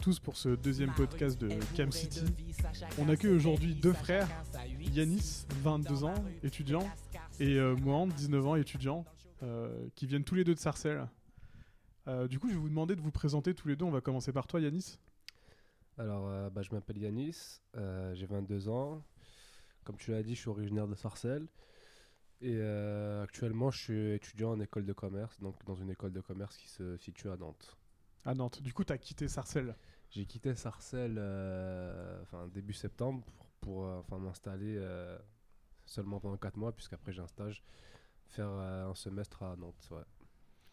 Tous pour ce deuxième podcast de Cam City. On accueille aujourd'hui deux frères, Yanis, 22 ans, étudiant, et euh, Mohand, 19 ans, étudiant, euh, qui viennent tous les deux de Sarcelles. Euh, du coup, je vais vous demander de vous présenter tous les deux. On va commencer par toi, Yanis. Alors, euh, bah, je m'appelle Yanis, euh, j'ai 22 ans. Comme tu l'as dit, je suis originaire de Sarcelles. Et euh, actuellement, je suis étudiant en école de commerce, donc dans une école de commerce qui se situe à Nantes. À Nantes. Du coup, tu as quitté Sarcelles. J'ai quitté Sarcelles euh, enfin, début septembre pour, pour, euh, enfin, m'installer euh, seulement pendant 4 mois, puisqu'après j'ai un stage, faire euh, un semestre à Nantes. Ouais.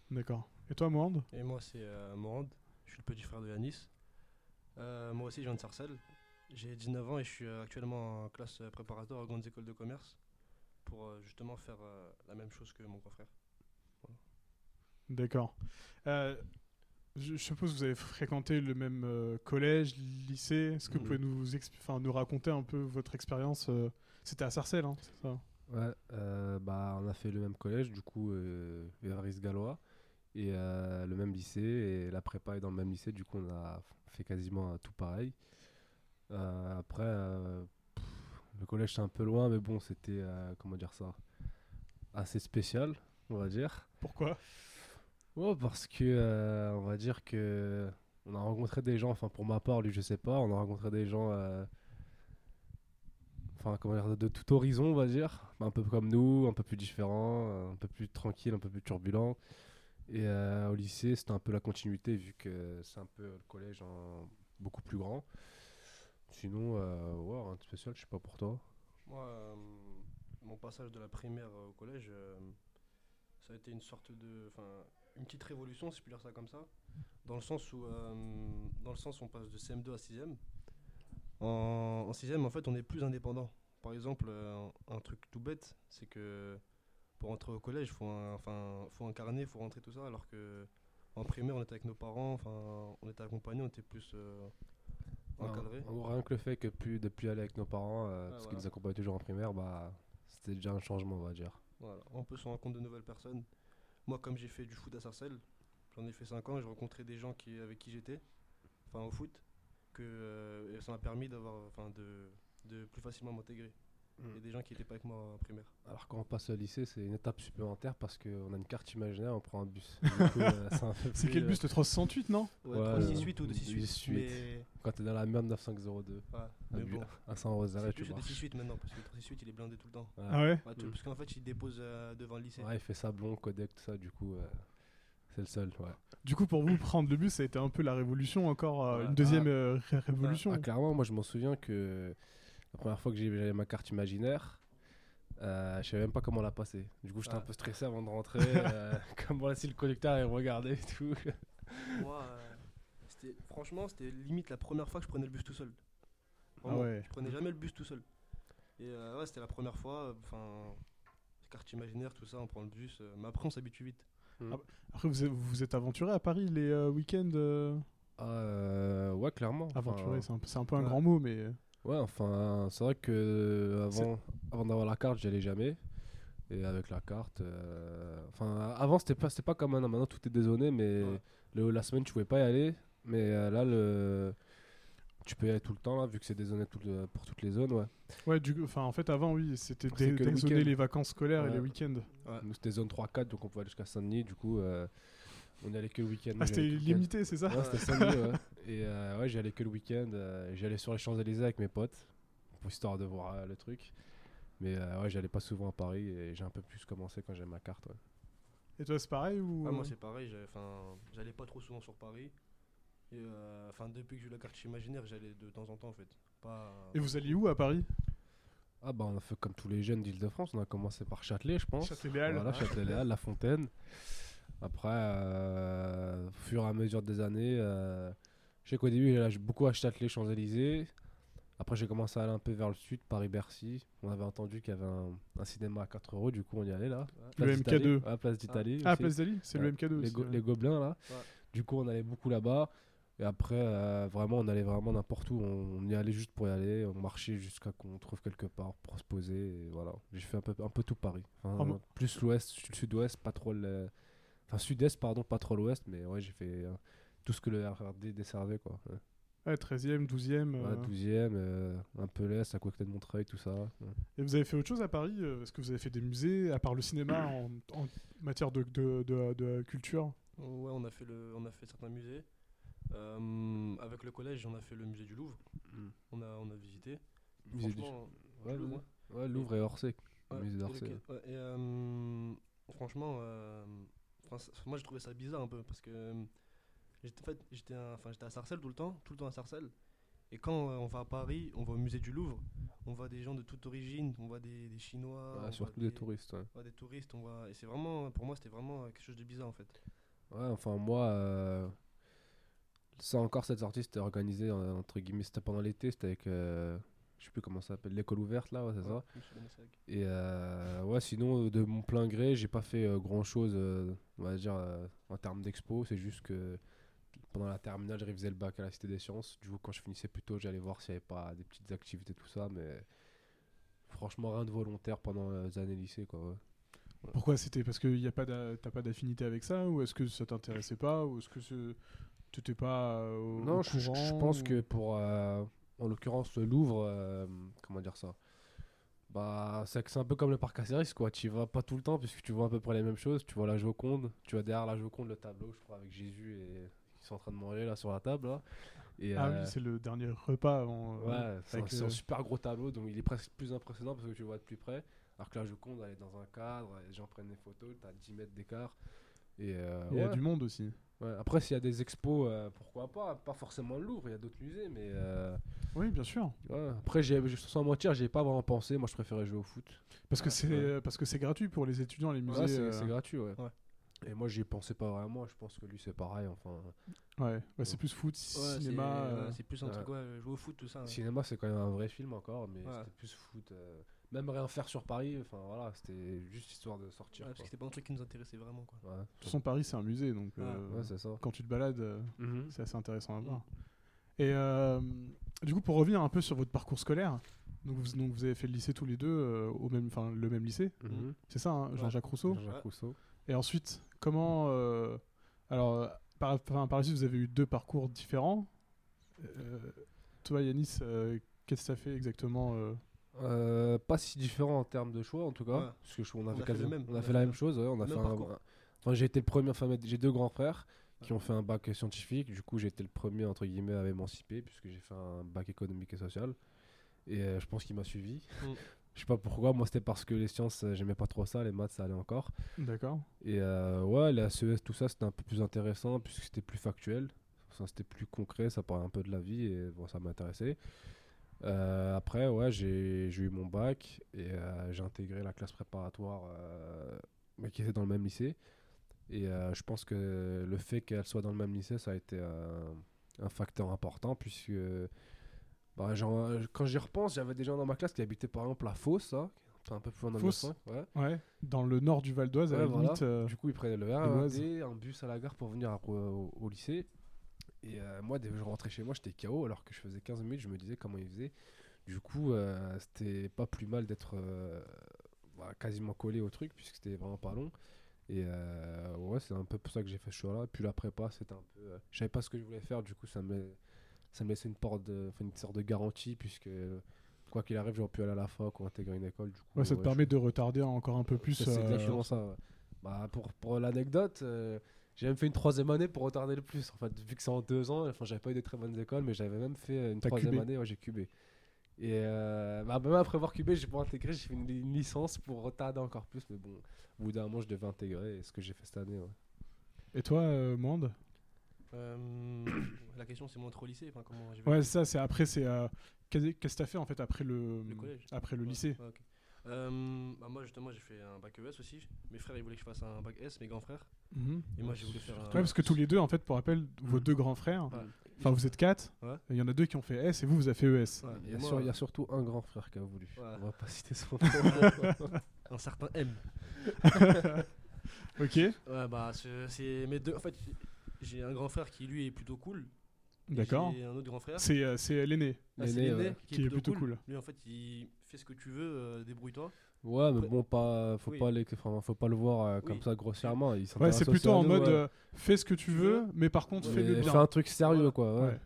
D'accord. Et toi, Mohand Et moi, c'est euh, Morand, je suis le petit frère de Yanis. Euh, moi aussi, je viens de Sarcelles. J'ai 19 ans et je suis actuellement en classe préparatoire à grandes écoles de commerce pour euh, justement faire euh, la même chose que mon grand frère. D'accord. Euh, je, je suppose que vous avez fréquenté le même euh, collège, lycée. Est-ce que vous pouvez nous, raconter un peu votre expérience euh, C'était à Sarcelles, hein, c'est ça? Ouais, euh, bah, on a fait le même collège, du coup, Évariste Gallois, et le même lycée, et la prépa est dans le même lycée, du coup, on a fait quasiment tout pareil. Après, pff, le collège c'est un peu loin, mais bon, c'était, comment dire ça, assez spécial, on va dire. Pourquoi? Ouais, parce que, euh, on va dire que on a rencontré des gens, enfin, pour ma part, lui, je sais pas, on a rencontré des gens. euh, enfin comment dire, de tout horizon, on va dire, un peu comme nous, un peu plus différents, euh, un peu plus tranquille, un peu plus turbulent. Et euh, au lycée, c'était un peu la continuité vu que c'est un peu le collège en beaucoup plus grand. Sinon, ouais, rien de spécial, je sais pas pour toi. Moi, mon passage de la primaire au collège, ça a été une sorte de, enfin, une petite révolution, si je puis dire ça comme ça, dans le sens où, euh, dans le sens où on passe de CM2 à 6e. En, en 6e, en fait, on est plus indépendant. Par exemple, euh, un truc tout bête, c'est que pour entrer au collège, faut enfin, faut un carnet, faut rentrer tout ça, alors que en primaire, on était avec nos parents, enfin, on était accompagnés, on était plus euh, encadrés. En gros, rien que le fait que plus, de plus aller avec nos parents, euh, parce qu'ils nous accompagnaient toujours en primaire, bah, c'était déjà un changement, on va dire. Voilà, on peut se compte de nouvelles personnes. Moi, comme j'ai fait du foot à Sarcelles, j'en ai fait 5 ans, j'ai rencontré des gens avec qui j'étais, enfin au foot, que euh, et ça m'a permis d'avoir, enfin, de plus facilement m'intégrer. Mm. Et des gens qui n'étaient pas avec moi en primaire. Alors quand on passe au lycée, c'est une étape supplémentaire parce qu'on a une carte imaginaire, on prend un bus. Euh, c'est quel euh, bus Le 368, non Ouais, Ouais, 368 ou 268. 268. Mais, Quand t'es dans la merde 9502, ouais, mais bon, un 100 euros tu le marches. 268 maintenant, parce que le 368 il est blindé tout le temps. Ah ouais Mm. Parce qu'en fait, il dépose euh, devant le lycée. Ouais, il fait sablon, codec, tout ça, du coup, euh, c'est le seul. Ouais. Du coup, pour vous, prendre le bus, ça a été un peu la révolution, encore euh, Ouais. une deuxième Ah. euh, ré- révolution. Ah, clairement, moi je m'en souviens que la première fois que j'ai- j'avais ma carte imaginaire, euh, je savais même pas comment la passer. Du coup, j'étais un Ah. peu stressé avant de rentrer. euh, comment si le conducteur il regardait et tout. Moi, euh, c'était- franchement, c'était limite la première fois que je prenais le bus tout seul. Ah Vraiment, ouais. Je prenais jamais le bus tout seul. Et euh, ouais, c'était la première fois. Enfin, carte imaginaire, tout ça, on prend le bus. euh, mais après, on s'habitue vite. Après, vous êtes, vous êtes aventuré à Paris les euh, week-ends euh, Ah, euh, ouais, clairement. Enfin, Aventuré, c'est un, peu- un peu un ouais. grand mot, mais. Ouais, enfin, c'est vrai que euh, avant, avant d'avoir la carte, j'y allais jamais. Et avec la carte, euh, enfin, avant c'était pas, c'était pas comme maintenant. Maintenant tout est dézoné, mais Ouais. le, la semaine tu pouvais pas y aller. Mais euh, là, le, tu peux y aller tout le temps là, vu que c'est dézoné tout le- pour toutes les zones, ouais. Ouais, du, enfin, en fait, avant, oui, c'était dé- le les vacances scolaires et les week-ends. Ouais. Nous c'était zone 3-4, donc on pouvait aller jusqu'à Saint-Denis. Du coup, euh, on y allait que le week-end. Ah, c'était limité, c'est ça Ouais, c'était Saint-Denis, ouais. Et euh, ouais, j'y allais que le week-end. euh, j'y allais sur les Champs-Élysées avec mes potes, pour histoire de voir euh, le truc. Mais euh, ouais, j'allais pas souvent à Paris et j'ai un peu plus commencé quand j'ai ma carte. Ouais. Et toi, c'est pareil ou? Ah, moi, c'est pareil. j'avais- Enfin, j'allais pas trop souvent sur Paris. Et euh, enfin, depuis que j'ai eu la carte imaginaire, j'allais de temps en temps en fait. Pas. Et vous alliez où à Paris? Ah bah on a fait comme tous les jeunes d'Île-de-France, on a commencé par Châtelet je pense. Châtelet-Les-Halles. Voilà, Châtelet-Les-Halles, La Fontaine. Après, euh, au fur et à mesure des années, euh, je sais qu'au début j'allais beaucoup à Châtelet, Champs-Élysées. Après j'ai commencé à aller un peu vers le sud, Paris-Bercy. On avait entendu qu'il y avait un, un cinéma à 4 euros, du coup on y allait là. Le Place MK2. d'Italie. Ouais, place d'Italie. Ah, aussi. Place d'Ali C'est le Ouais. MK2 les, aussi. go- ouais. les gobelins là. Du coup, on allait beaucoup là-bas. Et après, euh, vraiment, on allait vraiment n'importe où. On, on y allait juste pour y aller. On marchait jusqu'à qu'on trouve quelque part pour se poser. Et voilà. J'ai fait un peu, un peu tout Paris. Enfin, plus l'ouest, sud- sud-ouest, pas trop le. Enfin, sud-est, pardon, pas trop l'ouest. Mais ouais, j'ai fait euh, tout ce que le RRD desservait, quoi. Ouais. Ouais, 13e, 12e. euh, Ouais, 12e, euh, un peu l'Est, à côté de Montreuil, tout ça. ouais. Et vous avez fait autre chose à Paris euh, Est-ce que vous avez fait des musées, à part le cinéma, en, en matière de, de, de- de culture? Ouais, on a fait, le, on a fait certains musées. Euh, avec le collège, on a fait le musée du Louvre. Mm. On a, on a visité. Musée du- Ouais, Louvre, ouais, Louvre et Orsay. ouais, musée et d'Orsay. et, euh, franchement, euh, moi j'ai trouvé ça bizarre un peu parce que euh, j'étais en fait, j'étais à- enfin, j'étais à Sarcelles tout le temps, tout le temps à Sarcelles. Et quand euh, on va à Paris, on va au musée du Louvre, on voit des gens de toute origine, on voit des, des Chinois, Ouais, surtout des touristes. ouais. des touristes, on voit, et c'est vraiment, pour moi, c'était vraiment euh, quelque chose de bizarre en fait. Ouais, enfin moi, euh, ça encore cette sortie c'était organisé euh, entre guillemets, c'était pendant l'été, c'était avec, euh, je sais plus comment ça s'appelle, l'école ouverte là, ouais, c'est ça. Ouais. Et euh, ouais, sinon euh, de mon plein gré, j'ai pas fait grand chose, on va dire euh, en termes d'expo, c'est juste que pendant la terminale, je révisais le bac à la Cité des Sciences. Du coup, quand je finissais plus tôt, j'allais voir s'il n'y avait pas des petites activités, tout ça, mais franchement, rien de volontaire pendant les années lycée, quoi. ouais. Pourquoi c'était? Parce que y a pas t'as pas d'affinité avec ça? Ou est-ce que ça t'intéressait pas? Ou est-ce que ce- t'étais pas euh, au, Non, au je, pense ou- que pour, euh, en l'occurrence, le Louvre, euh, comment dire ça? Bah, c'est que c'est un peu comme le parc Astérix, quoi. Tu y vas pas tout le temps puisque tu vois à peu près les mêmes choses. Tu vois la Joconde, tu vois derrière la Joconde le tableau, je crois, avec Jésus et ils sont en train de manger là sur la table. Là. Et, Ah euh, oui, c'est le dernier repas avant. euh, Ouais, c'est un, super gros tableau, donc il est presque plus impressionnant parce que tu le vois de plus près. Alors que la Joconde, elle est dans un cadre, les gens prennent des photos, t'as 10 mètres d'écart. Et, euh, Il y a du monde aussi. Ouais, Après, s'il y a des expos, euh, pourquoi pas Pas forcément le Louvre, il y a d'autres musées, mais euh, Oui, bien sûr. ouais. après, sans mentir, j'ai pas vraiment pensé. Moi, je préférais jouer au foot. Parce que Ouais, c'est ouais. parce que c'est gratuit pour les étudiants les musées. Ouais, c'est, euh, gratuit, ouais. Ouais. Et moi, j'y pensais pas vraiment. Je pense que lui, c'est pareil. Enfin, ouais. Ouais, c'est plus foot, Ouais, cinéma. c'est, euh, c'est plus un ouais. truc, ouais, jouer au foot, tout ça. ouais. cinéma, c'est quand même un vrai film encore, mais Ouais. c'était plus foot. euh, Même rien faire sur Paris. Enfin, voilà, c'était juste histoire de sortir. Ouais, parce quoi. que c'était pas un truc qui nous intéressait vraiment. Quoi. Ouais. De toute façon, Paris, c'est un musée, donc Ouais. euh, Ouais, c'est ça. quand tu te balades, euh, Mhm. c'est assez intéressant à Mm. voir. Et euh, du coup, pour revenir un peu sur votre parcours scolaire, donc vous, donc vous avez fait le lycée tous les deux, euh, au même, enfin le même lycée, Mhm. c'est ça, hein, Jean-Jacques Rousseau. Jean-Jacques Ouais. Rousseau. Et ensuite, comment, euh, alors par, enfin, par la suite, vous avez eu deux parcours différents. Euh, toi, Yanis, euh, qu'est-ce que ça fait exactement euh, pas si différent en termes de choix en tout cas. Ouais. parce que je- on a, On fait, a fait le quasi- même, on a fait la même chose ouais, on a fait même un- parcours. un- enfin j'ai été le premier enfin j'ai deux grands frères qui ont fait un bac scientifique. Du coup j'ai été le premier entre guillemets à m'émanciper puisque j'ai fait un bac économique et social. Et euh, je pense qu'il m'a suivi. Mm. je sais pas pourquoi. Moi c'était parce que les sciences euh, j'aimais pas trop ça. Les maths ça allait encore. D'accord. et euh, ouais la CES tout ça c'était un peu plus intéressant puisque c'était plus factuel. Enfin, c'était plus concret. Ça parlait un peu de la vie et bon ça m'intéressait euh, après, ouais, j'ai eu mon bac et euh, j'ai intégré la classe préparatoire, euh, mais qui était dans le même lycée. Et je pense que le fait qu'elle soit dans le même lycée, ça a été un, facteur important, puisque bah, genre, quand j'y repense, j'avais des gens dans ma classe qui habitaient par exemple la Fosse, hein, un peu plus loin dans le Fosse 9-5, ouais. Ouais. Dans le nord du Val d'Oise, à la voilà. limite. euh, Du coup, ils prenaient le. RERD, un bus à la gare pour venir au lycée. Et euh, moi, dès que je rentrais chez moi, j'étais KO alors que je faisais 15 minutes. Je me disais comment ils faisaient. Du coup, euh, c'était pas plus mal d'être euh, bah, quasiment collé au truc puisque c'était vraiment pas long. Et ouais, c'est un peu pour ça que j'ai fait ce choix-là. Puis la prépa, c'était un peu. je savais pas ce que je voulais faire. Du coup, ça me, ça me laissait une, porte de, une sorte de garantie puisque. Quoi qu'il arrive, j'aurais pu aller à la fac ou intégrer une école. Du coup, ouais, ça te ouais, permet je- de retarder encore un peu plus. c'est exactement ça. ouais. Bah, pour pour l'anecdote, euh, j'ai même fait une troisième année pour retarder le plus. En fait, vu que c'est en deux ans, enfin, j'avais pas eu de très bonnes écoles, mais j'avais même fait euh, une troisième cubé. année, ouais, j'ai cubé. Et euh, bah, même après avoir cubé, j'ai pas intégré, j'ai fait une, une licence pour retarder encore plus. Mais bon, au bout d'un moment, je devais intégrer, et ce que j'ai fait cette année. ouais. Et toi, euh, Monde Euh, la question, c'est mon au lycée. Enfin, comment j'ai Ouais, ça. C'est après, c'est euh, qu'est- qu'est-ce que t'as fait en fait après le, Le collège. après le Ouais, lycée? Ouais. Euh, bah, moi, justement, j'ai fait un bac ES aussi. Mes frères, ils voulaient que je fasse un bac S, mes grands frères. Mhm. Et moi, j'ai voulu faire un. Ouais, parce que tous les deux, en fait, pour rappel, vos Mhm. deux grands frères, Ouais. enfin vous êtes quatre, Ouais. il y en a deux qui ont fait S et vous, vous avez fait ES. Ouais, Il y, et a moi, sur- il y a surtout un grand frère qui a voulu. Ouais. On va pas citer son nom. un certain M. ok, Ouais, bah, c'est mes deux. En fait, j'ai un grand frère qui, lui, est plutôt cool. D'accord. J'ai un autre grand frère. C'est euh, c'est l'aîné Ah, L'aîné, ouais, qui est plutôt cool. Lui, en fait, il fais ce que tu veux, euh, débrouille-toi. Ouais, mais bon, pas, faut, Oui. pas les, enfin, faut pas le voir euh, comme Oui. ça grossièrement. Il Ouais, c'est plutôt en nous, mode ouais. euh, fais ce que tu veux, mais par contre fais-le bien. Fais un truc sérieux, Voilà. quoi. Ouais. Ouais.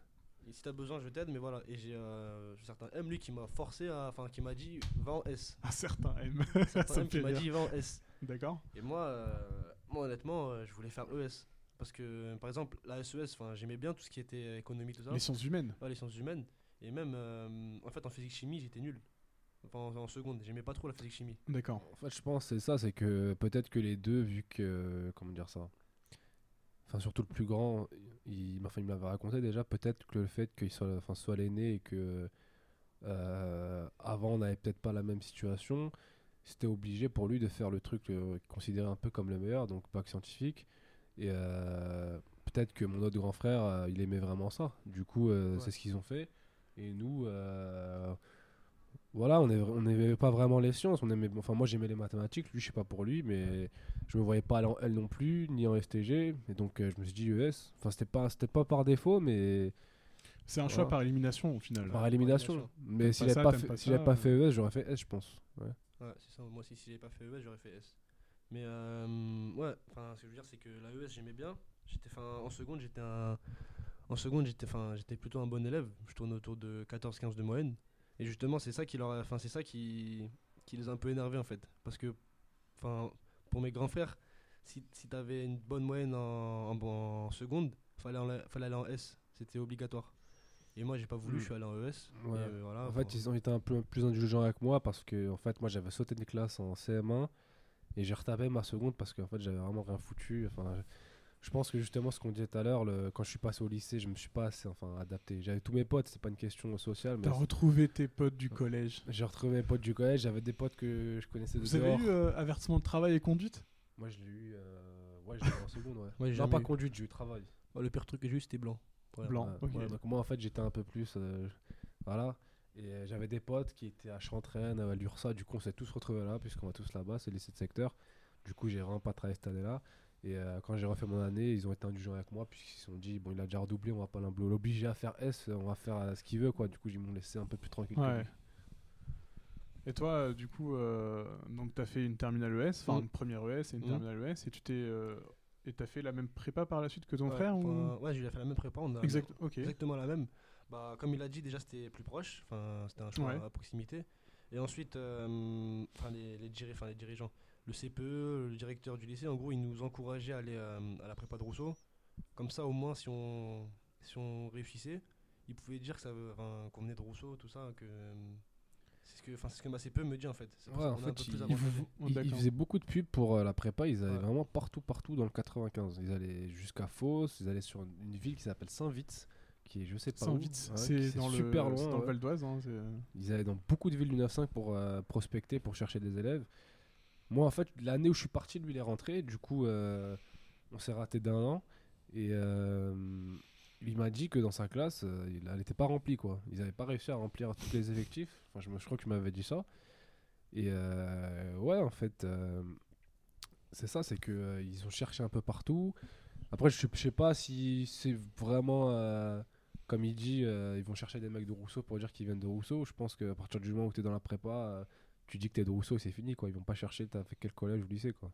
Et si t'as besoin, je t'aide, mais voilà. Et j'ai euh, certain M, lui, qui m'a forcé à. Enfin, qui m'a dit, va en S. Un certain M. Certain M qui fait m'a dit, va en S. D'accord. Et moi, euh, moi honnêtement, euh, je voulais faire ES. Parce que, par exemple, la SES, enfin, j'aimais bien tout ce qui était économie, tout ça. Les sciences humaines. Ouais, les sciences humaines. Et même, euh, en fait, en physique-chimie, j'étais nul. Enfin, en, en seconde, j'aimais pas trop la physique-chimie. D'accord. En fait, je pense que c'est ça, c'est que peut-être que les deux, vu que. Comment dire ça Enfin, surtout le plus grand, il, enfin, il l'avait raconté déjà, peut-être que le fait qu'il soit, enfin, soit l'aîné et que. euh, avant, on n'avait peut-être pas la même situation, c'était obligé pour lui de faire le truc euh, considéré un peu comme le meilleur, donc bac scientifique. Et euh, peut-être que mon autre grand frère, euh, il aimait vraiment ça. Du coup, euh, Ouais. c'est ce qu'ils ont fait. Et nous, euh, voilà, on n'aimait pas vraiment les sciences. On aimait, enfin, moi, j'aimais les mathématiques. Lui, je sais pas pour lui, mais je me voyais pas aller en L non plus, ni en STG. Et donc, euh, je me suis dit ES. Enfin, c'était pas, c'était pas par défaut, mais C'est un choix par élimination au final. par élimination. élimination. Mais T'aimes si pas fait, pas si j'avais ça, pas fait ES, j'aurais fait S, je pense. Ouais. Ouais, c'est ça. Moi aussi, si j'avais pas fait ES, j'aurais fait S. Mais euh, ouais, enfin, ce que je veux dire, c'est que la ES, j'aimais bien. J'étais, en seconde, j'étais un, en seconde, j'étais, j'étais plutôt un bon élève. Je tournais autour de 14-15 de moyenne. Et justement, c'est ça qui leur, a- enfin, c'est ça qui, qui les a un peu énervés en fait, parce que, enfin, pour mes grands frères, si, si t'avais une bonne moyenne en, en, en seconde, fallait, en- fallait aller en S. C'était obligatoire. Et moi, j'ai pas voulu, Mm. je suis allé en ES. Ouais. Et, euh, voilà, En fait, ils ont été un peu plus indulgents avec moi parce que en fait, moi, j'avais sauté des classes en CM1 et j'ai retapé ma seconde parce qu'en fait, j'avais vraiment rien foutu. Enfin, je, pense que justement, ce qu'on disait tout à l'heure, quand je suis passé au lycée, je me suis pas assez enfin, adapté. J'avais tous mes potes, c'est pas une question sociale, T'as retrouvé tes potes du collège. j'ai retrouvé mes potes du collège. J'avais des potes que je connaissais de Vous avez dehors. eu euh, avertissement de travail et conduite? Moi, je l'ai eu. euh, Ouais, je l'ai eu en seconde, ouais. J'ai non, pas eu. conduite, j'ai eu travail. le pire truc que j'ai eu, c'était blanc. Blanc. Ouais, ok. ouais, donc moi en fait j'étais un peu plus euh, voilà et euh, j'avais des potes qui étaient à Chantraine à l'URSA du coup on s'est tous retrouvés là puisqu'on va tous là-bas c'est le lycée de secteur du coup j'ai vraiment pas travaillé cette année là et euh, quand j'ai refait mon année ils ont été indulgents avec moi puisqu'ils se sont dit bon il a déjà redoublé on va pas l'obliger à faire S on va faire euh, ce qu'il veut quoi du coup ils m'ont laissé un peu plus tranquille Ouais. Et toi, euh, du coup, euh, donc t'as fait une terminale ES, enfin Mm. une première ES et une Mm. terminale ES, et tu t'es euh, et t'as fait la même prépa par la suite que ton Ouais, frère ou? Ouais, je lui ai fait la même prépa. On a Exact. Exactement la même. Bah, comme il a dit, déjà c'était plus proche. Enfin, c'était un choix Ouais. à proximité. Et ensuite, euh, enfin les, les, diri- enfin, les dirigeants, le CPE, le directeur du lycée, en gros, ils nous encourageaient à aller euh, à la prépa de Rousseau. Comme ça, au moins, si on, si on réussissait, ils pouvaient dire qu'on venait de Rousseau, tout ça. Que euh, c'est ce que, enfin, c'est ce que ma CPE me dit en fait. Ouais, en fait, il- il Ils, faisaient beaucoup de pubs pour euh, la prépa, ils allaient Ouais. vraiment partout, partout dans le 95. Ils allaient jusqu'à Fos, ils allaient sur une, une ville qui s'appelle Saint-Vitz, qui est je sais pas où. Saint-Vitz, ouais, c'est dans super loin. dans le ouais. Val d'Oise. hein, c'est- Ils allaient dans beaucoup de villes du 9-5 pour euh, prospecter, pour chercher des élèves. Moi, en fait, l'année où je suis parti, lui, il est rentré. Du coup, euh, on s'est raté d'un an. Et euh, il m'a dit que dans sa classe, il- elle n'était pas remplie. Quoi. Ils n'avaient pas réussi à remplir tous les effectifs. Enfin, je, crois que tu m'avais dit ça. Et ouais, en fait, c'est ça, c'est qu'ils ont cherché un peu partout. Après, je ne sais pas si c'est vraiment, euh, comme il dit, euh, ils vont chercher des mecs de Rousseau pour dire qu'ils viennent de Rousseau. Je pense qu'à partir du moment où tu es dans la prépa, euh, tu dis que tu es de Rousseau et c'est fini. Quoi. Ils vont pas chercher fait quel collège ou lycée. Quoi.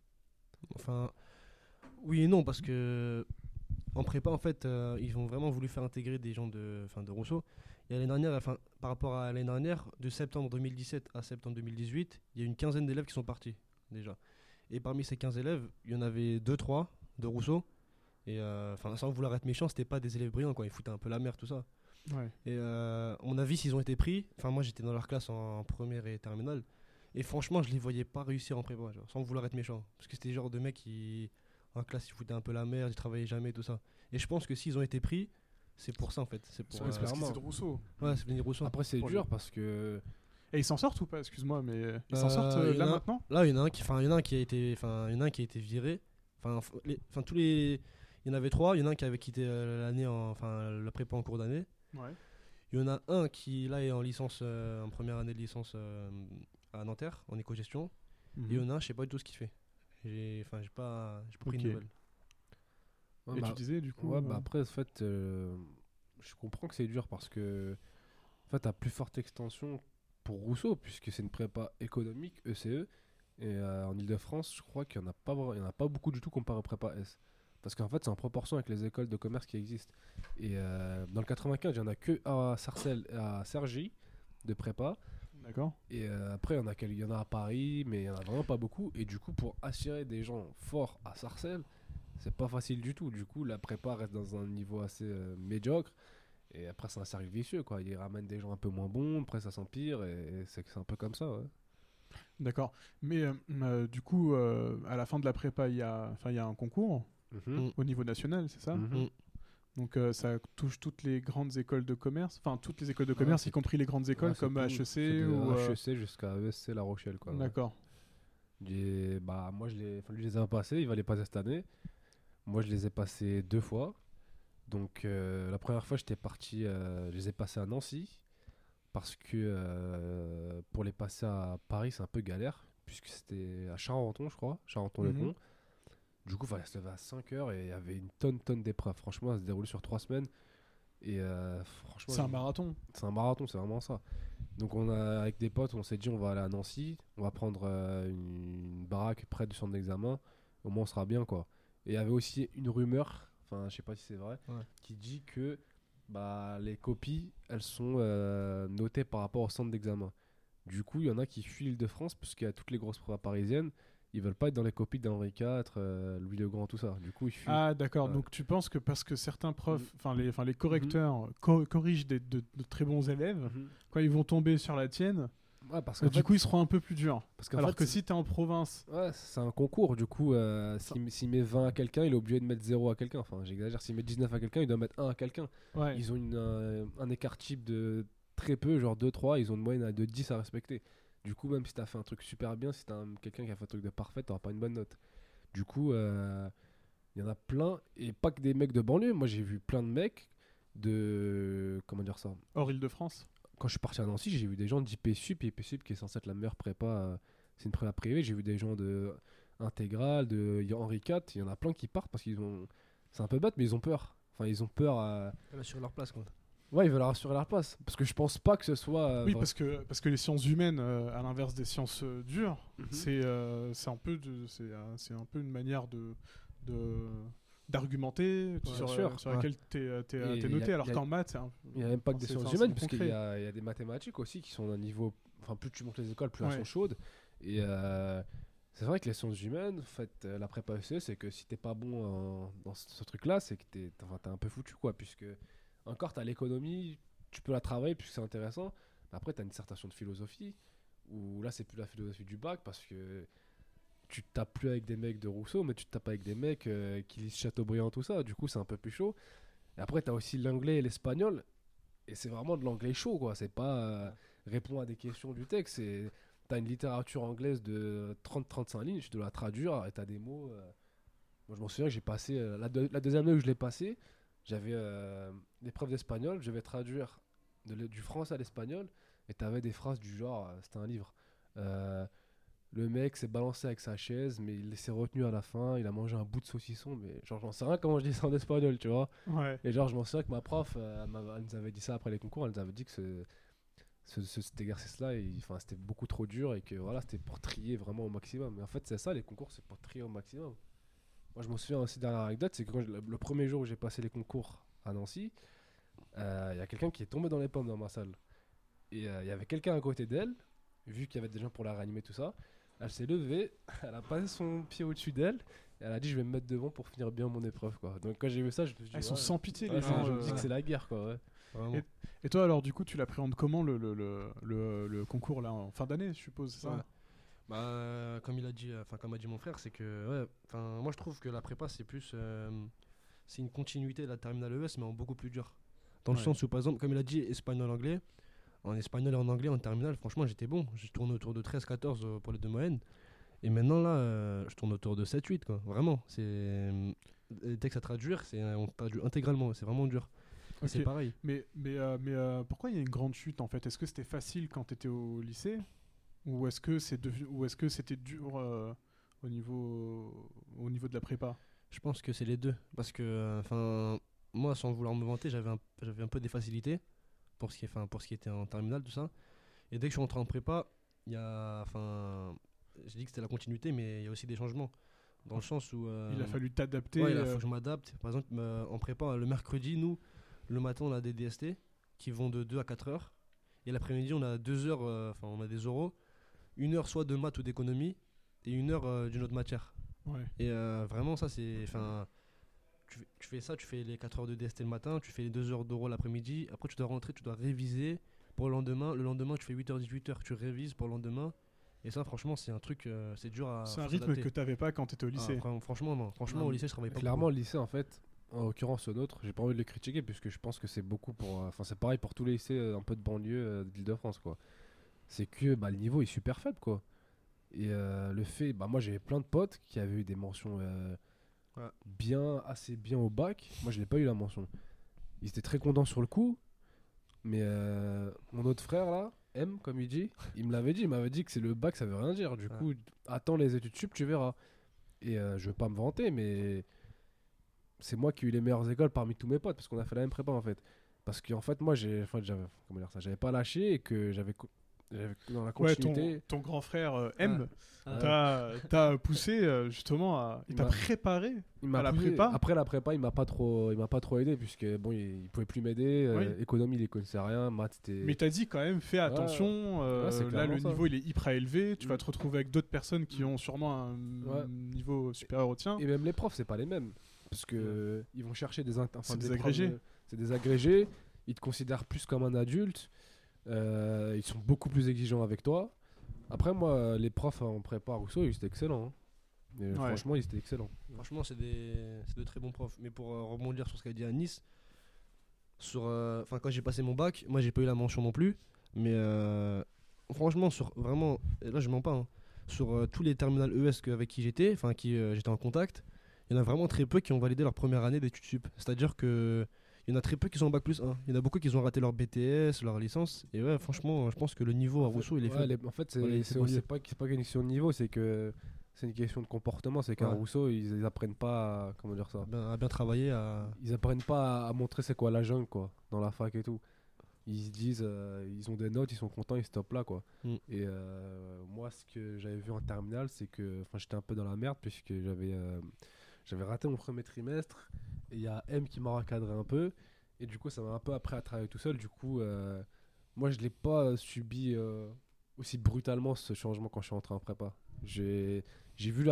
Enfin, oui et non, parce que en prépa, en fait, ils ont vraiment voulu faire intégrer des gens de, de Rousseau. Et l'année dernière, par rapport à l'année dernière, de septembre 2017 à septembre 2018, il y a une quinzaine d'élèves qui sont partis déjà. Et parmi ces 15 élèves, il y en avait 2-3 de Rousseau. Et euh, enfin, sans vouloir être méchant, c'était pas des élèves brillants, quoi. Ils foutaient un peu la mer, tout ça. Ouais. Et euh, à mon avis, s'ils ont été pris, enfin moi j'étais dans leur classe en, première et terminale, et franchement je les voyais pas réussir en prépa, genre, sans vouloir être méchant. Parce que c'était le genre de mecs qui, en classe, ils foutaient un peu la merde, ils travaillaient jamais, tout ça. Et je pense que s'ils ont été pris, c'est pour ça en fait. C'est pour. C'est parce euh, c'est de Rousseau. ouais, c'est Denis Rousseau. Après, c'est dur parce que. Et ils s'en sortent ou pas Excuse-moi, mais euh, ils s'en Euh, sortent euh, là maintenant? Là, il y en a un qui, enfin, il y en a un qui a été, enfin, il y en a un qui a été viré. Enfin, les- enfin tous les, il y en avait trois. Il y en a un qui avait quitté euh, l'année, en- enfin, la prépa en cours d'année. Ouais. Il y en a un qui là est en licence, euh, en première année de licence euh, à Nanterre en éco-gestion. Et il y en a un, je sais pas du tout ce qu'il fait. J'ai, enfin, j'ai pas, j'ai pas pris Ok. de nouvelles. Ouais, Et bah, tu disais du coup Ouais, euh, bah après, en fait, euh, je comprends que c'est dur parce que, en fait, à plus forte extension, pour Rousseau, puisque c'est une prépa économique, ECE. Et euh, en Ile-de-France, je crois qu'il n'y en, a pas vra- il y en a pas beaucoup du tout comparé au prépa S. Parce qu'en fait, c'est en proportion avec les écoles de commerce qui existent. Et euh, dans le 95, il n'y en a que à Sarcelles et à Cergy de prépa. D'accord. Et euh, après, il y, en a il y en a à Paris, mais il n'y en a vraiment pas beaucoup. Et du coup, pour attirer des gens forts à Sarcelles, c'est pas facile du tout. Du coup, la prépa reste dans un niveau assez euh, médiocre. Et après, c'est un cercle vicieux, quoi. Ils ramènent des gens un peu moins bons, après, ça s'empire. Et c'est c'est un peu comme ça, ouais. D'accord. Mais euh, du coup, à la fin de la prépa, il y a, enfin, il y a un concours? Mhm. au niveau national, c'est ça Mhm. Donc euh, ça touche toutes les grandes écoles de commerce, enfin toutes les écoles de Ouais, commerce, y compris les grandes écoles Ouais, c'est comme. HEC ou. euh, HEC jusqu'à ESC La Rochelle, quoi. ouais. D'accord. J'ai- Bah, moi, je les... enfin, lui, je les ai pas passés, il va les passer cette année. Moi, je les ai passés deux fois. Donc, euh, la première fois, j'étais parti, euh, je les ai passés à Nancy. Parce que euh, pour les passer à Paris, c'est un peu galère. Puisque c'était à Charenton, je crois. Charenton-le-Pont. Mhm. Du coup, il fallait se lever à 5 heures et il y avait une tonne, tonne d'épreuves. Franchement, ça se déroule sur 3 semaines. Et euh, franchement, C'est un marathon. c'est un marathon, c'est vraiment ça. Donc on a avec des potes, on s'est dit on va aller à Nancy, on va prendre euh, une, une baraque près du centre d'examen, au moins on sera bien quoi. Et il y avait aussi une rumeur, enfin je sais pas si c'est vrai, Ouais. qui dit que bah, les copies elles sont euh, notées par rapport au centre d'examen. Du coup il y en a qui fuient l'Île-de-France parce qu'il y a toutes les grosses prépas parisiennes, ils veulent pas être dans les copies d'Henri IV, euh, Louis le Grand, tout ça. Du coup ils fuient. Ah d'accord. Donc tu penses que parce que certains profs, Mhm. enfin les, correcteurs co- corrigent des- de, de très bons élèves, Mhm. quand ils vont tomber sur la tienne, Ouais, parce qu'en du fait- coup ils seront un peu plus durs. parce qu'en Alors fait, que si t'es en province, Ouais, c'est un concours. Du coup, euh, s'il s'il met 20 à quelqu'un, il est obligé de mettre 0 à quelqu'un. Enfin, j'exagère. S'il met 19 à quelqu'un, il doit mettre 1 à quelqu'un. ouais. Ils ont une, euh, un écart type de très peu, genre 2-3. Ils ont une moyenne à de 10 à respecter. Du coup, même si t'as fait un truc super bien, si t'as un- quelqu'un qui a fait un truc de parfait, t'auras pas une bonne note. Du coup, euh, il y en a plein. Et pas que des mecs de banlieue. Moi, j'ai vu plein de mecs de. Comment dire ça? Hors Île-de-France. quand je suis parti à Nancy, j'ai vu des gens d'IPSUP, IPSUP qui est censé être la meilleure prépa, euh, c'est une prépa privée, j'ai vu des gens de Intégral, de Henri IV, il y en a plein qui partent parce qu'ils ont... C'est un peu bête, mais ils ont peur. Enfin, ils ont peur à... Là, sur leur place, quoi. Ouais, ils veulent rassurer leur place. Parce que je pense pas que ce soit... euh, Oui, parce que, parce que les sciences humaines, euh, à l'inverse des sciences euh, dures, Mhm. c'est euh, c'est un, peu de- c'est, euh, c'est un peu une manière de. de d'argumenter sur, sûr, sur ouais. laquelle t'es es, a- noté alors qu'en maths un Il n'y a même pas que des sciences humaines, parce qu'il y a, il y a des mathématiques aussi qui sont d'un niveau... Enfin, plus tu montes les écoles, plus Ouais. elles sont chaudes. Et euh, c'est vrai que les sciences humaines, en fait, la prépa ECE, c'est que si t'es pas bon en- dans ce, ce truc-là, c'est que t'es enfin, t'es un peu foutu, quoi. Puisque, encore, t'as l'économie, tu peux la travailler puisque c'est intéressant. Mais après, t'as une dissertation de philosophie, où là, c'est plus la philosophie du bac, parce que tu te tapes plus avec des mecs de Rousseau, mais tu tapes avec des mecs euh, qui lisent Chateaubriand, tout ça. Du coup, c'est un peu plus chaud. Et après, t'as aussi l'anglais et l'espagnol. Et c'est vraiment de l'anglais chaud, quoi. C'est pas euh, répondre à des questions du texte. C'est t'as une littérature anglaise de 30-35 lignes, tu dois la traduire et t'as des mots. euh, Moi, je m'en souviens que j'ai passé la deuxième année où je l'ai passé, j'avais euh, l'épreuve d'espagnol, je devais traduire de le- du français à l'espagnol et t'avais des phrases du genre, euh, c'était un livre. euh, le mec s'est balancé avec sa chaise, mais il s'est retenu à la fin. Il a mangé un bout de saucisson, mais genre, j'en sais rien comment je dis ça en espagnol, tu vois. ouais Et genre, je m'en souviens que ma prof, euh, elle, nous avait dit ça après les concours, elle nous avait dit que ce, ce- ce- cet exercice-là, c'était beaucoup trop dur et que voilà, c'était pour trier vraiment au maximum. Mais en fait, c'est ça, les concours, c'est pour trier au maximum. Moi, je me souviens aussi dernière anecdote, c'est que quand je- le, le premier jour où j'ai passé les concours à Nancy, euh, il y a quelqu'un qui est tombé dans les pommes dans ma salle. Et euh, il y avait quelqu'un à côté d'elle, vu qu'il y avait des gens pour la réanimer, tout ça. Elle s'est levée, elle a passé son pied au-dessus d'elle, et elle a dit Je vais me mettre devant pour finir bien mon épreuve. Quoi. Donc, quand j'ai vu ça, je me suis dit ils sont sans pitié Ouais, les gens je me euh, dis que c'est la guerre, quoi. Et- et toi alors du coup tu l'appréhendes comment le, le, le, le- le concours là en fin d'année je suppose c'est ça? Ouais. Bah, comme il a dit, enfin comme a dit mon frère, c'est que, ouais, enfin, moi je trouve que la prépa c'est plus, euh, c'est une continuité de la terminale ES, mais en beaucoup plus dur. Dans le sens où, par exemple, comme il a dit, espagnol-anglais, en espagnol et en anglais en terminale, franchement, j'étais bon. Je tourne autour de 13-14 euh, pour les deux moyennes. Et maintenant, là, euh, je tourne autour de 7-8, quoi. Vraiment. C'est. Les textes à traduire, c'est, on traduit intégralement, c'est vraiment dur. C'est pareil. Mais, mais, euh, mais euh, pourquoi il y a une grande chute en fait? Est-ce que c'était facile quand tu étais au lycée? Ou est-ce que c'est ou est-ce que c'était dur euh, au, niveau, au niveau de la prépa? Je pense que c'est les deux. Parce que, euh, enfin, moi, sans vouloir me vanter, j'avais un, j'avais un peu des facilités pour ce qui, enfin, pour ce qui était en terminale, tout ça. Et dès que je suis rentré en prépa, il y a. Enfin. Je dis que c'était la continuité, mais il y a aussi des changements. Dans le sens où. euh, Il a fallu t'adapter. Ouais, il a fallu que je m'adapte. Par exemple, en prépa, le mercredi, nous, le matin, on a des DST qui vont de 2 à 4 heures. Et l'après-midi, on a 2 heures, enfin, on a des oraux. Une heure soit de maths ou d'économie, et une heure euh, d'une autre matière. ouais. Et euh, vraiment, ça, c'est. Enfin. Tu, fais- tu fais ça, tu fais les 4 heures de DST le matin, tu fais les 2 heures d'oraux l'après-midi. Après, tu dois rentrer, tu dois réviser pour le lendemain. Le lendemain, tu fais 8h, 18h, tu révises pour le lendemain. Et ça, franchement, c'est un truc, euh, c'est dur à. C'est un rythme que t'avais pas quand t'étais au Ah, lycée. fran- franchement, non. Franchement, Non, au lycée, je travaillais pas. Clairement, le lycée, en fait, en l'occurrence le nôtre, j'ai pas envie de le critiquer puisque je pense que c'est beaucoup pour. euh, Enfin, c'est pareil pour tous les lycées euh, un peu de banlieue euh, d'Île-de-France, quoi. C'est que bah, le niveau est super faible, quoi. Et euh, le fait, bah, moi j'avais plein de potes qui avaient eu des mentions euh, Ouais. bien, assez bien au bac. Moi je n'ai pas eu la mention. Ils étaient très contents sur le coup, mais euh, mon autre frère là, M, comme il dit, il me l'avait dit, il m'avait dit que c'est le bac, ça veut rien dire. Du Ouais. coup, attends les études sup, tu verras. Et je veux pas me vanter, mais c'est moi qui ai eu les meilleures écoles parmi tous mes potes parce qu'on a fait la même prépa en fait. Parce qu'en fait, moi, j'ai, enfin, j'avais, comment dire ça, j'avais pas lâché et que j'avais dans la Ouais, ton, continuité. ton grand frère euh, M Ah. t'a t'a poussé euh, justement à. Il t'a préparé. Il à la poussé- prépa? Après la prépa, il m'a pas trop, il m'a pas trop aidé puisque bon, il, il pouvait plus m'aider. euh, économie, il y connaissait rien. Maths, c'était. Mais t'as dit quand même, fais attention. Ouais, là, le ça. niveau il est hyper élevé. Tu vas Mm. te retrouver avec d'autres personnes qui ont sûrement un Ouais. niveau supérieur au tien. Et même les profs, c'est pas les mêmes. Parce que ils vont chercher des, enfin, C'est des profs agrégés. C'est des agrégés. Ils te considèrent plus comme un adulte. Euh, ils sont beaucoup plus exigeants avec toi. Après, moi, les profs en prépa Rousseau, ils étaient excellents. hein. Et Ouais. Franchement, ils étaient excellents. Franchement, c'est des, de très bons profs. Mais pour euh, rebondir sur ce qu'a dit à Nice, sur, euh, enfin quand j'ai passé mon bac, moi j'ai pas eu la mention non plus. Mais franchement, sur vraiment, et là je mens pas, hein, sur tous les terminales ES que- avec qui j'étais, enfin qui j'étais en contact, il y en a vraiment très peu qui ont validé leur première année d'études sup. C'est-à-dire que il y en a très peu qui sont en bac plus 1. Il y en a beaucoup qui ont raté leur BTS, leur licence. Et ouais, franchement, je pense que le niveau à Rousseau, il est Ouais, les- en fait, c'est Ouais, pas, pas une question de niveau, c'est que c'est une question de comportement. C'est qu'à Ouais. Rousseau, ils, ils apprennent pas à, comment dire ça? À bien, à bien travailler, à... Ils apprennent pas à, à montrer c'est quoi la jungle, quoi, dans la fac et tout. Ils se disent, euh, ils ont des notes, ils sont contents, ils stoppent là, quoi. Mm. Et euh, moi, ce que j'avais vu en terminale, c'est que, enfin, j'étais un peu dans la merde puisque j'avais, euh, j'avais raté mon premier trimestre. Et il y a M qui m'a recadré un peu. Et du coup, ça m'a un peu appris à travailler tout seul. Du coup, euh, moi, je l'ai pas subi euh, aussi brutalement ce changement quand je suis entré en prépa. J'ai, j'ai vu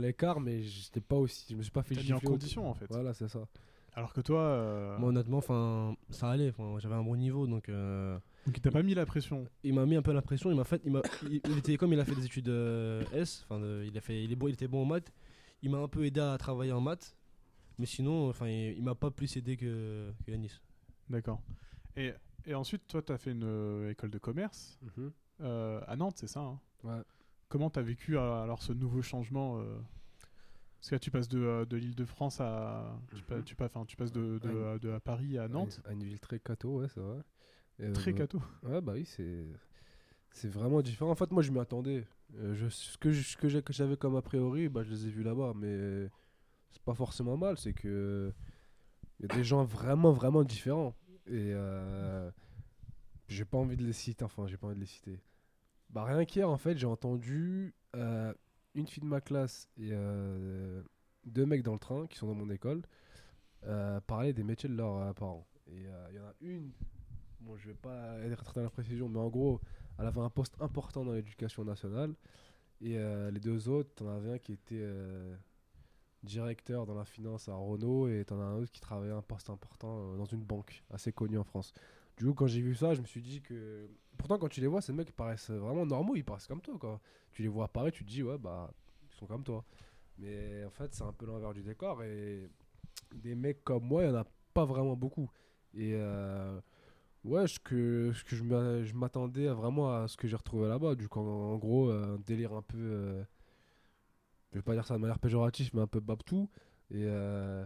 l'écart, mais j'étais pas aussi, je me suis pas fait en gifler au- condition en fait. Voilà, c'est ça. Alors que toi, euh, Moi, honnêtement, enfin, ça allait. Enfin, j'avais un bon niveau, donc euh, donc il t'a pas mis la pression. il m'a mis un peu la pression. Il m'a fait, il m'a, il, il était comme il a fait des études euh, S. Enfin, il a fait, il est bon, il était bon en maths. Il m'a un peu aidé à travailler en maths, mais sinon, enfin, il, il m'a pas plus aidé que, que Yanis. D'accord. Et, et ensuite, toi, t'as fait une euh, école de commerce euh, à Nantes, c'est ça hein? Ouais. Comment t'as vécu euh, alors ce nouveau changement euh, Parce que là, tu passes de, euh, de l'Île-de-France à. Tu, Mhm. pa- tu, pa- enfin, tu passes de, de, de- à Paris à Nantes. À une ville très catho, ouais, c'est vrai. Euh, Très cato. Ouais, bah oui, c'est c'est vraiment différent. En fait, moi, je m'y attendais. Euh, ce que j'avais comme a priori, bah, je les ai vus là-bas, mais c'est pas forcément mal. C'est que il y a des gens vraiment, vraiment différents. Et euh, j'ai pas envie de les citer. Enfin, j'ai pas envie de les citer. Bah, rien qu'hier, en fait, j'ai entendu euh, une fille de ma classe et euh, deux mecs dans le train qui sont dans mon école parler des métiers de leurs parents. Et il y en a une bon, je vais pas être dans la précision, mais en gros, elle avait un poste important dans l'éducation nationale. Et euh, les deux autres, t'en avais un qui était euh, directeur dans la finance à Renault, et t'en as un autre qui travaillait un poste important euh, dans une banque assez connue en France. Du coup, quand j'ai vu ça, je me suis dit que. Pourtant, quand tu les vois, ces mecs paraissent vraiment normaux, ils paraissent comme toi, quoi. Tu les vois apparaître, tu te dis, ouais, bah, ils sont comme toi. Mais en fait, c'est un peu l'envers du décor, et des mecs comme moi, il n'y en a pas vraiment beaucoup. Et. Ouais, ce que, ce que je m'a- je m'attendais vraiment à ce que j'ai retrouvé là-bas. Du coup, en, en gros, euh, un délire un peu. euh, je vais pas dire ça de manière péjorative, mais un peu babtou. Et. euh,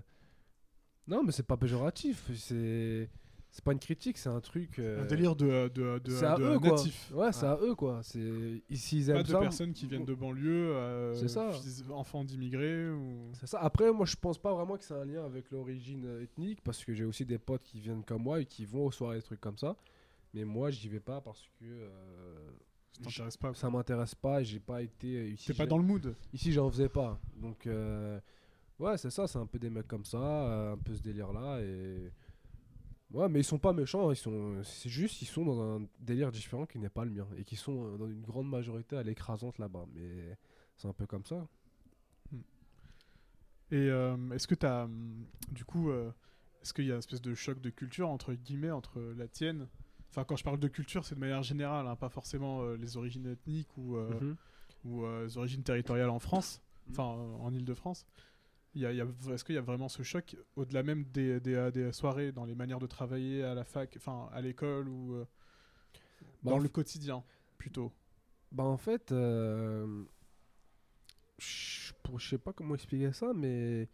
non, mais c'est pas péjoratif. C'est. C'est pas une critique, c'est un truc. euh, Un délire de, de, de, c'est à de eux, quoi. Ouais, c'est à eux, quoi. C'est ici ils Pas aiment de ça. personnes qui viennent de banlieue, euh, C'est ça. enfants d'immigrés. Ou... C'est ça. Après, moi, je pense pas vraiment que c'est un lien avec l'origine euh, ethnique, parce que j'ai aussi des potes qui viennent comme moi et qui vont aux soirées, des trucs comme ça. Mais moi, j'y vais pas parce que euh, Ça t'intéresse pas. ça m'intéresse pas j'ai pas été. Ici, T'es pas dans le mood. Ici, j'en faisais pas. Donc, ouais, c'est ça, c'est un peu des mecs comme ça, un peu ce délire-là. Et. Ouais, mais ils sont pas méchants, ils sont. C'est juste, ils sont dans un délire différent qui n'est pas le mien. Et qui sont euh, dans une grande majorité à l'écrasante là-bas. Mais c'est un peu comme ça. Et euh, est-ce que t'as. hum, Du coup, euh, est-ce qu'il y a une espèce de choc de culture, entre guillemets, entre la tienne? Enfin, quand je parle de culture, c'est de manière générale, hein, pas forcément euh, les origines ethniques ou, Mhm. ou les origines territoriales en France, Mhm. enfin en Ile-de-France. Y a- y a- Est-ce qu'il y a vraiment ce choc au-delà même des, des, euh, des soirées, dans les manières de travailler à la fac, enfin à l'école ou euh, Bah, dans le quotidien plutôt? Bah en fait, euh, je sais pas comment expliquer ça, mais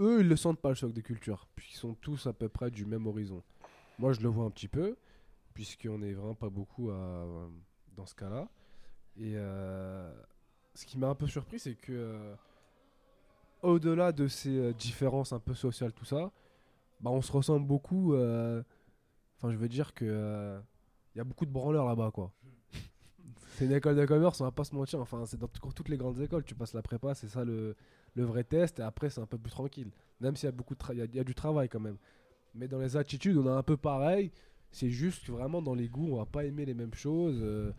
eux, ils le sentent pas le choc de culture, puisqu'ils sont tous à peu près du même horizon. Moi, je le vois un petit peu, puisqu'on est vraiment pas beaucoup à, dans ce cas-là. Et euh, ce qui m'a un peu surpris, c'est que au-delà de ces euh, différences un peu sociales, tout ça, bah on se ressemble beaucoup. euh, Enfin, je veux dire que euh, il y a beaucoup de branleurs là-bas, quoi. C'est une école de commerce, on va pas se mentir. Enfin, c'est dans toutes les grandes écoles. Tu passes la prépa, c'est ça le, le vrai test. Et après, c'est un peu plus tranquille. Même s'il y a beaucoup de y a- il y a du travail quand même. Mais dans les attitudes, on a un peu pareil. C'est juste que vraiment dans les goûts, on va pas aimer les mêmes choses. Euh,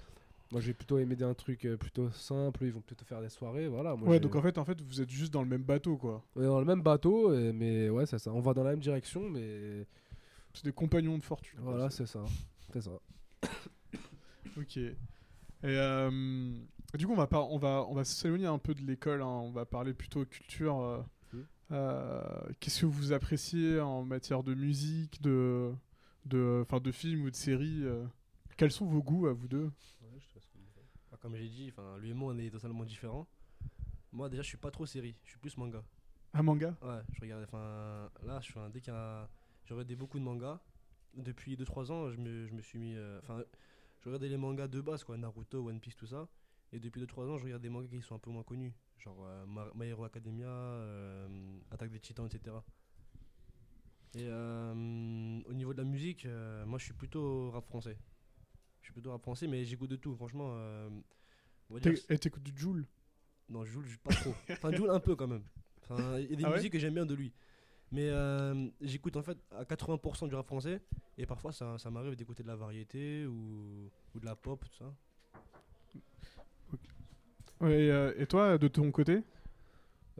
moi, j'ai plutôt aimé un truc euh, plutôt simple. Ils vont plutôt faire des soirées. Voilà. Moi, Ouais, donc en fait, en fait, vous êtes juste dans le même bateau, quoi. on est dans le même bateau, mais ouais, c'est ça. On va dans la même direction, mais C'est des compagnons de fortune. voilà, c'est ça. C'est ça. Ok. Et euh, du coup, on va, par- on va, on va s'éloigner un peu de l'école. hein. On va parler plutôt culture. euh, euh, Qu'est-ce que vous appréciez en matière de musique, de, de, enfin, de films ou de séries Quels sont vos goûts à vous deux? Comme j'ai dit, enfin, lui et moi, on est totalement différents. Moi, déjà, je suis pas trop série, je suis plus manga. Un manga? Ouais, je regarde, enfin, là, je suis un, dès qu'il y a. Regardé beaucoup de mangas. Depuis 2-3 ans, je me, je me suis mis. euh, Enfin, je regardais les mangas de base, quoi, Naruto, One Piece, tout ça. Et depuis 2-3 ans, je regarde des mangas qui sont un peu moins connus. Genre euh, My Hero Academia, euh, Attaque des Titans, etc. Et euh, au niveau de la musique, moi je suis plutôt rap français. Suis plutôt rap français, mais j'écoute de tout, franchement. euh, dire- Et t'écoutes du Joule? Non, Jules, je- pas trop. Enfin, Jules, un peu quand même. Enfin, il y a des Ah ouais musiques que j'aime bien de lui. Mais euh, j'écoute en fait à 80% du rap français. Et parfois, ça, ça m'arrive d'écouter de la variété ou, ou de la pop, tout ça. Ouais, et, euh, et toi, de ton côté?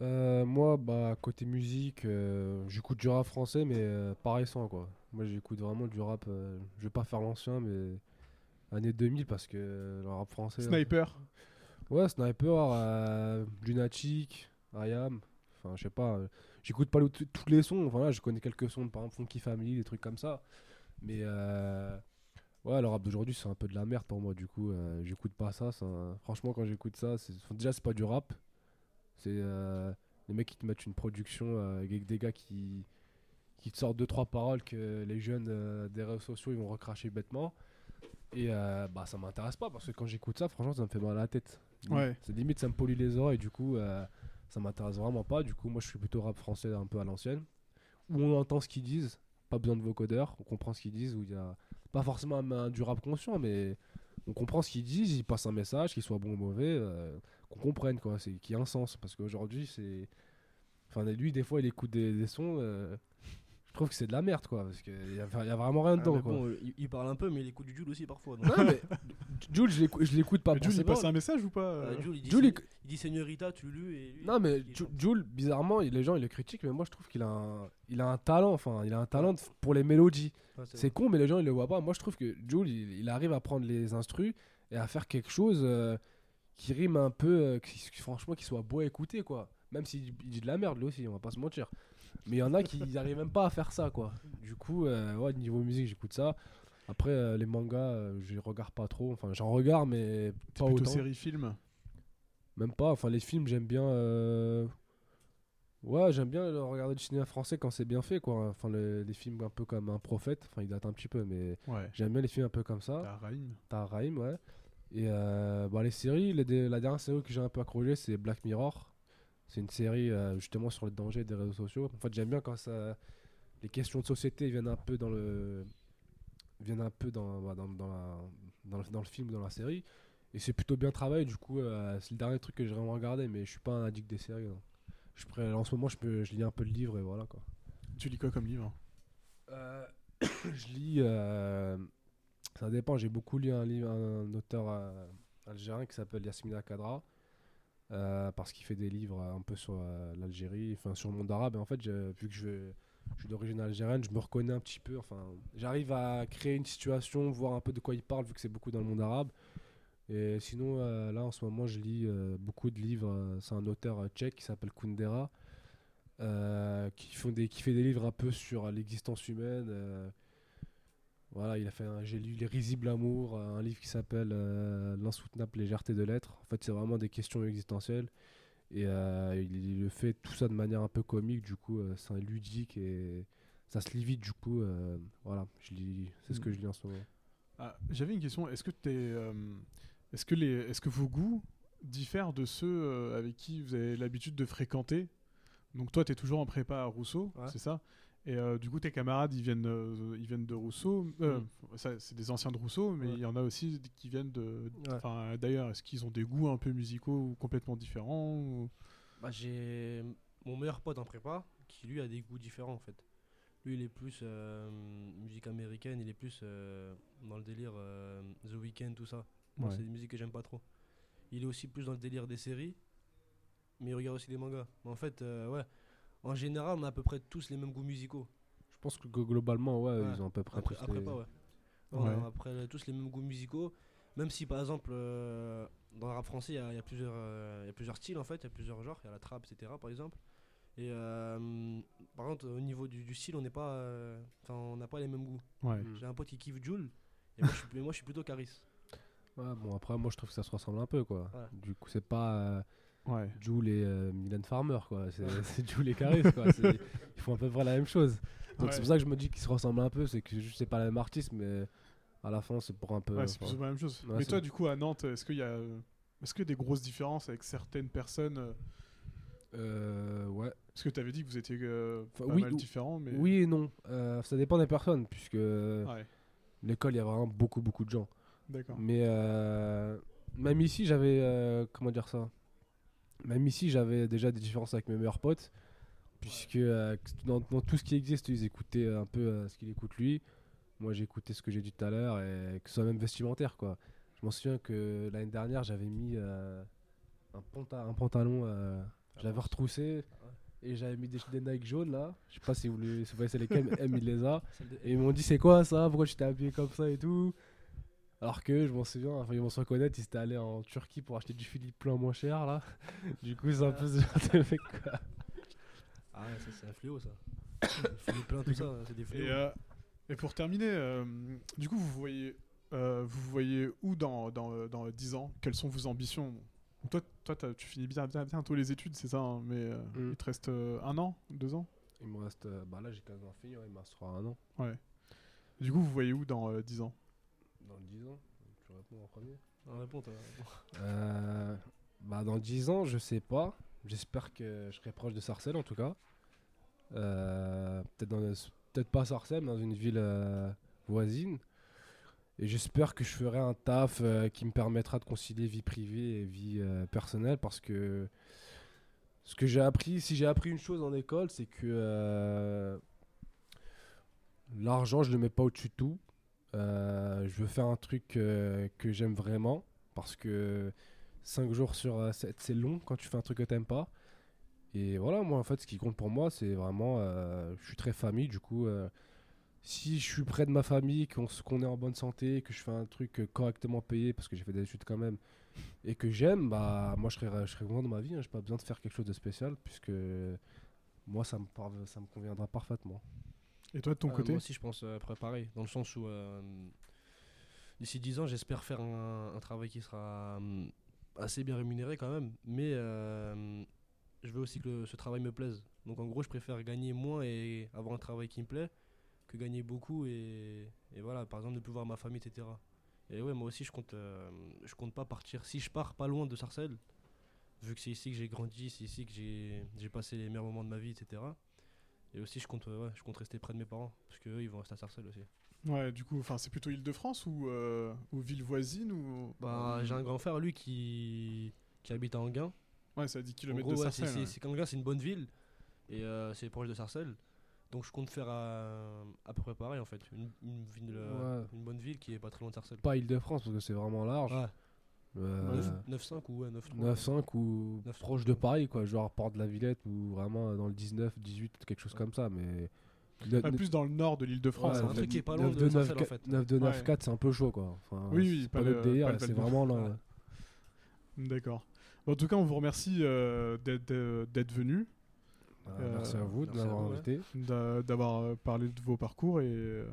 Euh, moi, bah, côté musique, euh, j'écoute du rap français, mais euh, pareil sans quoi. Moi, j'écoute vraiment du rap. euh, je vais pas faire l'ancien, mais année 2000 parce que le rap français. Sniper Ouais, Sniper, euh, Lunatic, IAM. Enfin, je sais pas. euh, J'écoute pas le- tous les sons. Voilà, je connais quelques sons, par exemple Funky Family, des trucs comme ça. Mais euh, ouais, le rap d'aujourd'hui, c'est un peu de la merde pour moi. Du coup, euh, j'écoute pas ça. Franchement, quand j'écoute ça, déjà, c'est pas du rap. C'est les mecs qui te mettent une production avec des gars qui, qui te sortent deux trois paroles que les jeunes des réseaux sociaux ils vont recracher bêtement. Et euh, bah ça m'intéresse pas parce que quand j'écoute ça, franchement, ça me fait mal à la tête. Ouais. C'est limite, ça me pollue les oreilles. Du coup, euh, ça m'intéresse vraiment pas. Du coup, moi, je suis plutôt rap français un peu à l'ancienne. Où on entend ce qu'ils disent, pas besoin de vocodeurs, on comprend ce qu'ils disent. Où il y a pas forcément un, du rap conscient, mais on comprend ce qu'ils disent, ils passent un message, qu'il soit bon ou mauvais, euh, qu'on comprenne quoi, c'est qu'il y a un sens. Parce qu'aujourd'hui, c'est. Enfin, lui, des fois, il écoute des, des sons. Je trouve que c'est de la merde quoi, parce qu'il y a, y a vraiment rien Ah, dedans mais quoi. bon, il, il parle un peu, mais il écoute du Jules aussi parfois. donc. Non, mais Jules, je l'écou- je l'écoute pas Mais Jules, il passe un message ou pas Euh, euh Jules, il dit, Jules, il- Seigne- il dit Señorita, tu lu et lui, Non, mais. Jules, bizarrement, il- les gens ils le critiquent, mais moi je trouve qu'il a un, il a un talent, enfin, il a un talent pour les mélodies. Ouais, C'est con, mais les gens ils le voient pas. Moi je trouve que Jules, il, il arrive à prendre les instrus et à faire quelque chose euh, qui rime un peu, euh, qui, franchement, qui soit beau à écouter, quoi. Même s'il dit- il dit de la merde, lui aussi, on va pas se mentir. Mais il y en a qui n'arrivent même pas à faire ça, quoi. Du coup, euh, ouais, niveau musique, j'écoute ça. Après, euh, les mangas, euh, je les regarde pas trop. Enfin, j'en regarde, mais pas plutôt autant. série film Même pas, enfin les films j'aime bien. euh, Ouais, j'aime bien regarder du cinéma français quand c'est bien fait quoi. Enfin les, les films un peu comme Un Prophète, enfin il date un petit peu mais Ouais. j'aime bien les films un peu comme ça. T'as Raïm. T'as Raïm, ouais. Et bah, les séries, les la dernière série que j'ai un peu accroché c'est Black Mirror. C'est une série euh, justement sur le danger des réseaux sociaux. En fait j'aime bien quand ça, les questions de société viennent un peu dans le viennent un peu dans, bah, dans, dans, la- dans le, dans le film, dans la série. Et c'est plutôt bien travaillé, du coup, euh, c'est le dernier truc que j'ai vraiment regardé, mais je suis pas un addict des séries. non. Je en ce moment, je, peux, je lis un peu de livres et voilà quoi. Tu lis quoi comme livre? Euh, je lis. euh, ça dépend. J'ai beaucoup lu un livre, un auteur euh, algérien qui s'appelle Yasmina Kadra. Euh, parce qu'il fait des livres un peu sur euh, l'Algérie, enfin sur le monde arabe. Et en fait, vu que je, suis d'origine algérienne, je me reconnais un petit peu. Enfin, j'arrive à créer une situation, voir un peu de quoi il parle, vu que c'est beaucoup dans le monde arabe. Et sinon, euh, là, en ce moment, je lis beaucoup de livres. C'est un auteur tchèque qui s'appelle Kundera, qui fait des livres un peu sur l'existence humaine. Voilà, il a fait un- j'ai lu Les Risibles Amours, un livre qui s'appelle euh, L'insoutenable légèreté de l'être. En fait, c'est vraiment des questions existentielles. Et euh, il, il le fait tout ça de manière un peu comique, du coup, euh, c'est un ludique et ça se lit vite, du coup. euh, voilà, je lis, c'est ce que Mm. je lis en ce moment. Ah, J'avais une question. Est-ce que, t'es, euh, est-ce, que les, est-ce que vos goûts diffèrent de ceux avec qui vous avez l'habitude de fréquenter? Donc toi, tu es toujours en prépa à Rousseau, Ouais. c'est ça? Et euh, du coup, tes camarades, ils viennent, euh, ils viennent de Rousseau. Euh, ça, c'est des anciens de Rousseau, mais Ouais. il y en a aussi qui viennent de... Ouais. D'ailleurs, est-ce qu'ils ont des goûts un peu musicaux ou complètement différents ou- Bah, j'ai mon meilleur pote en prépa qui lui a des goûts différents en fait. Lui il est plus euh, musique américaine, il est plus dans le délire The Weeknd, tout ça. Moi Ouais. c'est des musiques que j'aime pas trop. Il est aussi plus dans le délire des séries, mais il regarde aussi des mangas. Mais en fait, ouais, en général on a à peu près tous les mêmes goûts musicaux. Je pense que globalement, ouais, Ouais. ils ont à peu près Après, tous après les- pas, ouais. On Ouais. a après tous les mêmes goûts musicaux. Même si par exemple euh, dans le rap français il y, a- il y a plusieurs, euh, il y a plusieurs styles en fait, il y a plusieurs genres, il y a la trap, etc. par exemple. Et euh, par contre au niveau du, du style on n'est pas, euh, enfin on n'a pas les mêmes goûts. Ouais. Mm. J'ai un pote qui kiffe Joule et moi je suis, mais moi, je suis plutôt Caris. Ouais, bon, après, moi, je trouve que ça se ressemble un peu, quoi. Ouais. Du coup, c'est pas euh, Ouais. Jules et euh, Mylène Farmer, quoi. C'est Jules et Caris, quoi. Ils font à peu près la même chose. Donc, Ouais. c'est pour ça que je me dis qu'ils se ressemblent un peu. C'est que juste, c'est pas la même artiste, mais à la fin, c'est pour un peu. Ouais, c'est enfin, la même chose. ouais, mais toi, du coup, à Nantes, est-ce qu'il y a, est-ce a des grosses différences avec certaines personnes euh, euh, ouais. Parce que tu avais dit que vous étiez euh, Enfin, pas oui, mal différents, mais Oui et non. Euh, ça dépend des personnes, puisque Ouais, l'école, il y a vraiment beaucoup, beaucoup de gens. d'accord. Mais même ici, j'avais. comment dire ça? Même ici, j'avais déjà des différences avec mes meilleurs potes. Puisque euh, dans, dans tout ce qui existe, ils écoutaient un peu euh, ce qu'il écoute lui. Moi, j'écoutais ce que j'ai dit tout à l'heure, et que ce soit même vestimentaire. quoi. Je m'en souviens que l'année dernière, j'avais mis euh, un, panta- un pantalon, euh, j'avais retroussé, et j'avais mis des, des Nike jaunes là. Je sais pas si vous, les, si vous voyez lesquels, mais M, il les a. Et ils m'ont dit c'est quoi ça? Pourquoi tu t'es habillé comme ça et tout? Alors que je m'en souviens, enfin ils vont se reconnaître, ils étaient allés en Turquie pour acheter du Philippe plein moins cher là. Du coup c'est un peu ce genre de mec quoi. Ah ouais, ça c'est un fléau ça. Philippe plein tout ça, c'est des fléaux. Et, euh, et pour terminer, euh, du coup, vous voyez, euh, vous voyez où dans, dans, dans 10 ans? Quelles sont vos ambitions? Toi, toi t'as- tu finis bien, bien, bientôt les études, c'est ça hein, Mais euh, Mm. il te reste euh, un an Deux ans? Il me reste, euh, bah là j'ai 15 ans fini, ouais, il me restera un an. Ouais. Du coup, vous voyez où dans euh, 10 ans? Dans 10 ans Tu réponds en premier On répond toi. Euh, Bah dans 10 ans je sais pas. J'espère que je serai proche de Sarcelles en tout cas. Euh, peut-être dans peut-être pas Sarcelles, mais dans une ville euh, voisine. Et j'espère que je ferai un taf euh, qui me permettra de concilier vie privée et vie personnelle parce que ce que j'ai appris, si j'ai appris une chose en école, c'est que l'argent, je le mets pas au-dessus de tout. Euh, je veux faire un truc euh, que j'aime vraiment parce que 5 jours sur 7, c'est long quand tu fais un truc que t'aimes pas. Et voilà, moi en fait, ce qui compte pour moi, c'est vraiment. euh, je suis très famille, du coup, euh, si je suis près de ma famille, qu'on est en bonne santé, que je fais un truc euh, correctement payé, parce que j'ai fait des études quand même, et que j'aime, bah moi je serais, je serais content de ma vie, hein, j'ai pas besoin de faire quelque chose de spécial, puisque moi ça me, ça me conviendra parfaitement. Et toi, de ton Euh, côté Moi aussi, je pense euh, préparer, dans le sens où euh, d'ici 10 ans, j'espère faire un, un travail qui sera assez bien rémunéré quand même, mais euh, je veux aussi que le- ce travail me plaise. Donc en gros, je préfère gagner moins et avoir un travail qui me plaît que gagner beaucoup et, et voilà, par exemple, de plus voir ma famille, etc. Et ouais, moi aussi, je compte, euh, je compte pas partir. Si je pars pas loin de Sarcelles, vu que c'est ici que j'ai grandi, c'est ici que j'ai passé les meilleurs moments de ma vie, etc. Et aussi, je compte, euh, ouais, je compte rester près de mes parents, parce qu'eux, ils vont rester à Sarcelles aussi. Ouais, du coup, enfin, c'est plutôt Île-de-France ou, euh, ou ville voisine ou. Bah, j'ai un grand frère, lui, qui, qui habite à Anguin. Ouais, c'est à 10 En km gros, de ouais, c'est Sarcelles. c'est- c'est qu'Anguin, c'est une bonne ville, et euh, c'est proche de Sarcelles. Donc, je compte faire à, à peu près pareil, en fait. Une, une, ville, euh, Ouais. une bonne ville qui est pas très loin de Sarcelles. Pas Île-de-France parce que c'est vraiment large. Ouais. Euh, Neuf- 9-5 ou ouais, 9-3. 9-5 ou 9-3, proche de. Paris, quoi. Genre Porte de la Villette ou vraiment dans le 19, 18, quelque chose Ouais. comme ça. Mais. Ah, plus dans le nord de l'île de France. Ouais, un truc qui est pas loin 9 de 2 Sarcelles, 9 en fait. 9 2 9 Ouais. 4 c'est un peu chaud quoi. Enfin, Oui, oui, c'est pas pas le- notre délire, pas le c'est vraiment là. Ouais. D'accord. Bon, en tout cas, on vous remercie euh, d'être euh, d'être venu, Euh, merci à vous ouais. invité. d'a- d'avoir parlé de vos parcours et, euh,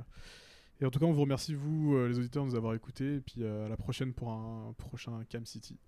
et en tout cas, on vous remercie, vous, euh, les auditeurs, de nous avoir écoutés. Et puis euh, à la prochaine pour un prochain Cam City.